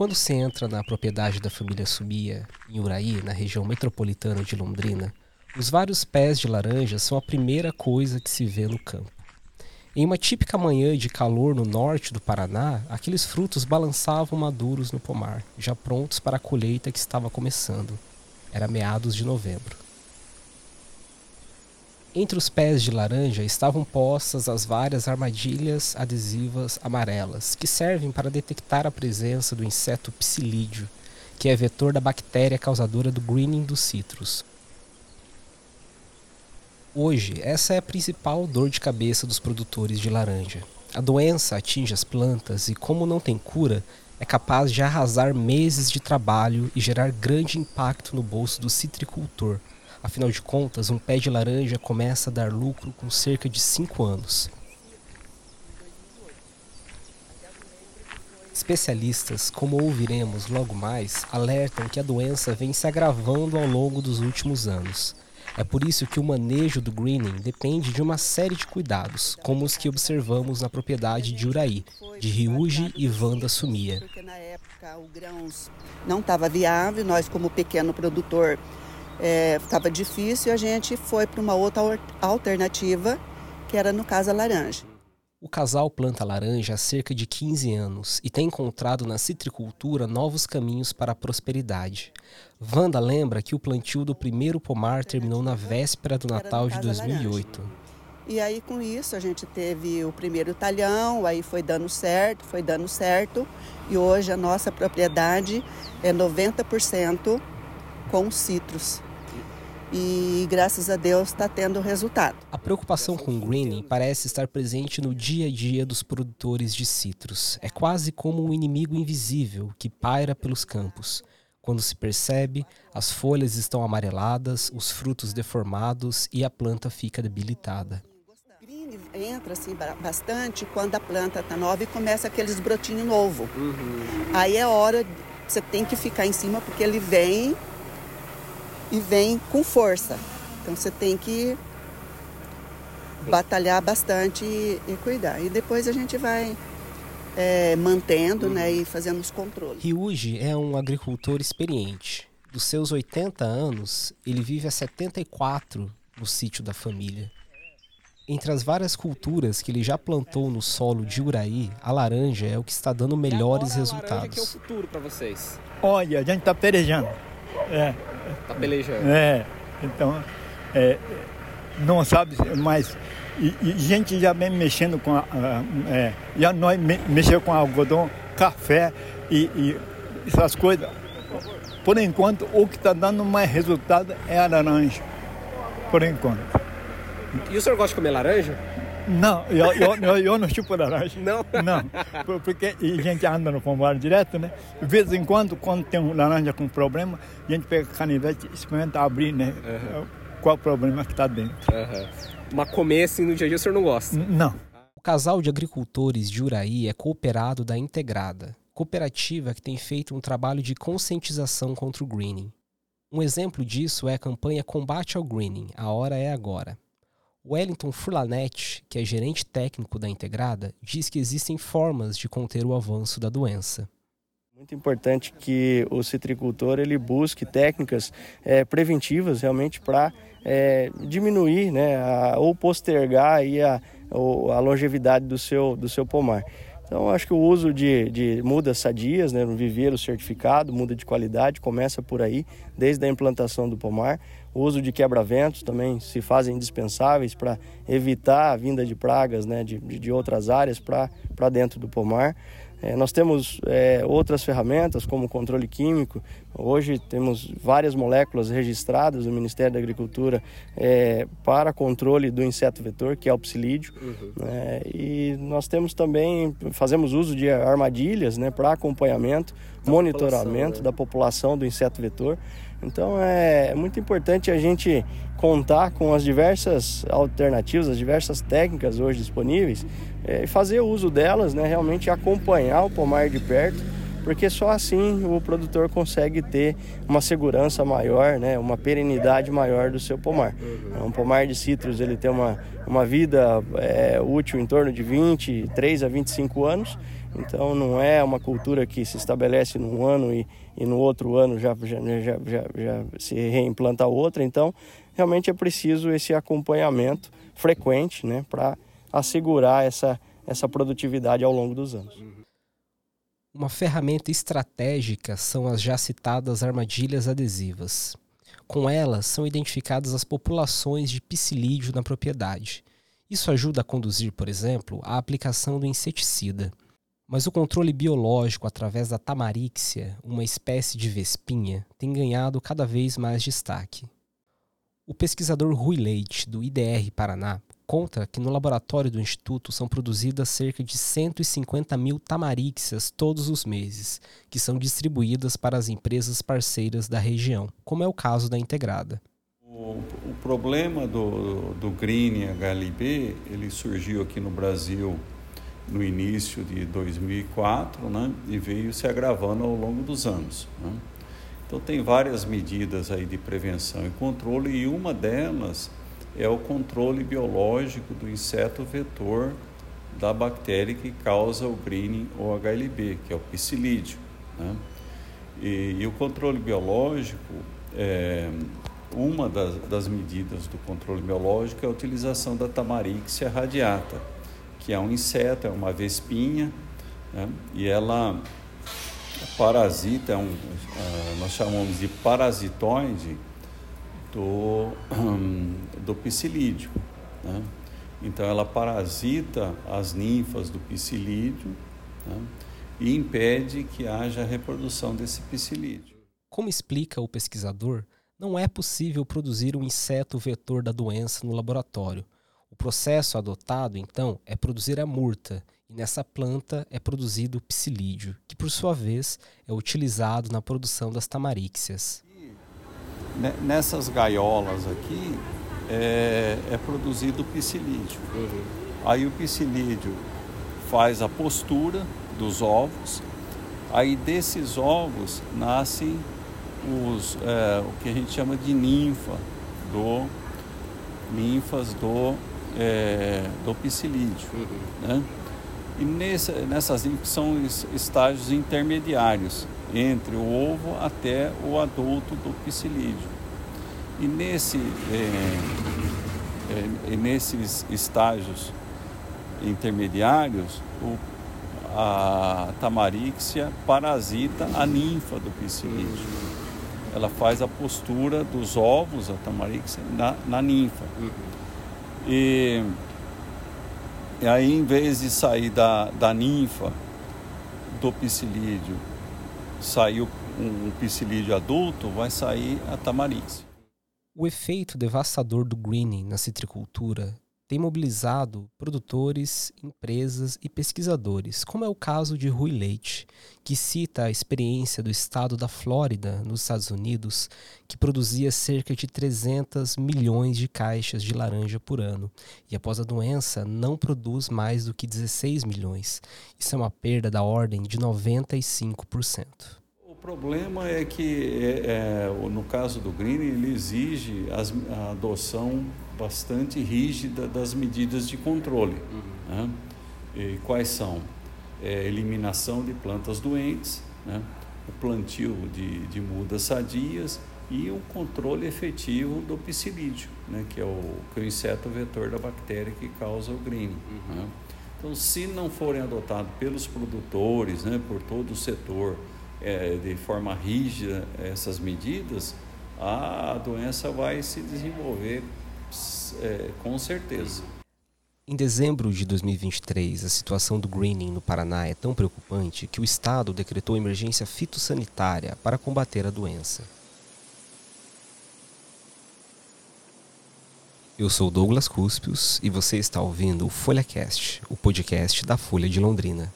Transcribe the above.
Quando se entra na propriedade da família Sumia, em Uraí, na região metropolitana de Londrina, os vários pés de laranja são a primeira coisa que se vê no campo. Em uma típica manhã de calor no norte do Paraná, aqueles frutos balançavam maduros no pomar, já prontos para a colheita que estava começando. Era meados de novembro. Entre os pés de laranja estavam postas as várias armadilhas adesivas amarelas, que servem para detectar a presença do inseto psilídeo, que é vetor da bactéria causadora do greening dos citros. Hoje, essa é a principal dor de cabeça dos produtores de laranja. A doença atinge as plantas e, como não tem cura, é capaz de arrasar meses de trabalho e gerar grande impacto no bolso do citricultor Afinal de contas, um pé de laranja começa a dar lucro com cerca de 5 anos. Especialistas, como ouviremos logo mais, alertam que a doença vem se agravando ao longo dos últimos anos. É por isso que o manejo do greening depende de uma série de cuidados, como os que observamos na propriedade de Uraí, de Ryuji e Vanda Sumia. Porque na época o grãos não estava viável, nós como pequeno produtor estava é, difícil, a gente foi para uma outra alternativa, que era no caso a laranja. O casal planta laranja há cerca de 15 anos e tem encontrado na citricultura novos caminhos para a prosperidade. Wanda lembra que o plantio do primeiro pomar terminou na véspera do Natal de 2008. E aí com isso a gente teve o primeiro talhão, aí foi dando certo, foi dando certo, e hoje a nossa propriedade é 90% com citros e graças a Deus está tendo resultado. A preocupação com o greening parece estar presente no dia a dia dos produtores de citros. É quase como um inimigo invisível que paira pelos campos. Quando se percebe, as folhas estão amareladas, os frutos deformados e a planta fica debilitada. Entra assim bastante quando a planta está nova e começa aqueles brotinhos novos. Uhum. Aí é hora, você tem que ficar em cima porque ele vem e vem com força. Então você tem que batalhar bastante e, e cuidar. E depois a gente vai é, mantendo né, e fazendo os controles. Ryuji é um agricultor experiente. Dos seus 80 anos, ele vive há 74 no sítio da família. Entre as várias culturas que ele já plantou no solo de Uraí, a laranja é o que está dando melhores resultados. A laranja que é o futuro para vocês? Olha, a gente está perejando. É, Tá pelejando. É, então, é, não sabe, mas e, e, gente já vem mexendo com a, a, é, já nós me, mexeu com algodão, café e, e, essas coisas. Por enquanto, o que está dando mais resultado é a laranja. Por enquanto. E o senhor gosta de comer laranja? Não, eu, eu, eu, eu não chupo laranja. Não? Não, porque a gente anda no pomar direto, né? De vez em quando, quando tem um laranja com problema, a gente pega canivete e experimenta abrir, né? Uhum. Qual o problema que está dentro. Uhum. Mas comer assim no dia a dia o senhor não gosta? Não. O casal de agricultores de Uraí é cooperado da Integrada, cooperativa que tem feito um trabalho de conscientização contra o greening. Um exemplo disso é a campanha Combate ao Greening, A Hora é Agora. Wellington Furlanet, que é gerente técnico da Integrada, diz que existem formas de conter o avanço da doença. Muito importante que o citricultor ele busque técnicas é, preventivas realmente para é, diminuir né, a, ou postergar aí a, a longevidade do seu, do seu pomar. Então, acho que o uso de, de mudas sadias, né, no viveiro certificado, muda de qualidade, começa por aí, desde a implantação do pomar. O uso de quebra-ventos também se fazem indispensáveis para evitar a vinda de pragas né, de, de outras áreas para dentro do pomar. É, nós temos é, outras ferramentas, como controle químico. Hoje temos várias moléculas registradas no Ministério da Agricultura é, para controle do inseto vetor, que é o psilídeo. Uhum. Né, e nós temos também, fazemos uso de armadilhas né, para acompanhamento, da monitoramento população, né? da população do inseto vetor. Então é muito importante a gente contar com as diversas alternativas, as diversas técnicas hoje disponíveis é, e fazer uso delas, né, realmente acompanhar o pomar de perto porque só assim o produtor consegue ter uma segurança maior, né, uma perenidade maior do seu pomar. Um pomar de citros ele tem uma, uma vida é, útil em torno de 23 a 25 anos, então não é uma cultura que se estabelece num ano e, e no outro ano já, já, já, já, já se reimplanta outra, então realmente é preciso esse acompanhamento frequente né, para assegurar essa, essa produtividade ao longo dos anos. Uma ferramenta estratégica são as já citadas armadilhas adesivas. Com elas são identificadas as populações de psilídeo na propriedade. Isso ajuda a conduzir, por exemplo, a aplicação do inseticida. Mas o controle biológico através da tamaríxia, uma espécie de vespinha, tem ganhado cada vez mais destaque. O pesquisador Rui Leite, do IDR Paraná, conta que no laboratório do Instituto são produzidas cerca de 150 mil tamaríxias todos os meses, que são distribuídas para as empresas parceiras da região, como é o caso da Integrada. O, o problema do, do Green HLB, ele surgiu aqui no Brasil no início de 2004 né, e veio se agravando ao longo dos anos. Né. Então tem várias medidas aí de prevenção e controle e uma delas é o controle biológico do inseto vetor da bactéria que causa o greening ou HLB, que é o psilídeo. Né? E, e, o controle biológico, é, uma das, das, medidas do controle biológico é a utilização da Tamarixia radiata, que é um inseto, é uma vespinha, né? e ela parasita, é um, uh, nós chamamos de parasitoide, do, do psilídeo. Né? Então, ela parasita as ninfas do psilídeo né? e impede que haja reprodução desse psilídeo. Como explica o pesquisador, não é possível produzir um inseto vetor da doença no laboratório. O processo adotado, então, é produzir a murta, e nessa planta é produzido o psilídeo, que por sua vez é utilizado na produção das tamaríxias nessas gaiolas aqui é, é produzido o psilídeo. Uhum. Aí o psilídeo faz a postura dos ovos, aí desses ovos nascem os, é, o que a gente chama de ninfa, do, ninfas do, é, do psilídeo. Uhum. Né? E nessa, nessas ninfas são estágios intermediários entre o ovo até o adulto do psilídeo. E nesse, é, é, nesses estágios intermediários, o, a tamarixia parasita a ninfa do psilídeo. Ela faz a postura dos ovos, a tamarixia, na, na ninfa. E, e aí, em vez de sair da, da ninfa do psilídeo saiu um, psilídeo adulto, vai sair a tamarix. O efeito devastador do greening na citricultura tem mobilizado produtores, empresas e pesquisadores, como é o caso de Rui Leite, que cita a experiência do estado da Flórida, nos Estados Unidos, que produzia cerca de 300 milhões de caixas de laranja por ano e, após a doença, não produz mais do que 16 milhões. Isso é uma perda da ordem de 95%. O problema é que, é, é, no caso do Green, ele exige as, a adoção bastante rígida das medidas de controle. Uhum. Né? E quais são? É, eliminação de plantas doentes, né? o plantio de, de mudas sadias e o controle efetivo do psilídeo, né? que, é o, que é o inseto vetor da bactéria que causa o green. Uhum. Né? Então, se não forem adotados pelos produtores, né, por todo o setor, é, de forma rígida essas medidas, a doença vai se desenvolver é, com certeza. Em dezembro de 2023, a situação do greening no Paraná é tão preocupante que o Estado decretou emergência fitossanitária para combater a doença. Eu sou Douglas Cuspios e você está ouvindo o FolhaCast, o podcast da Folha de Londrina.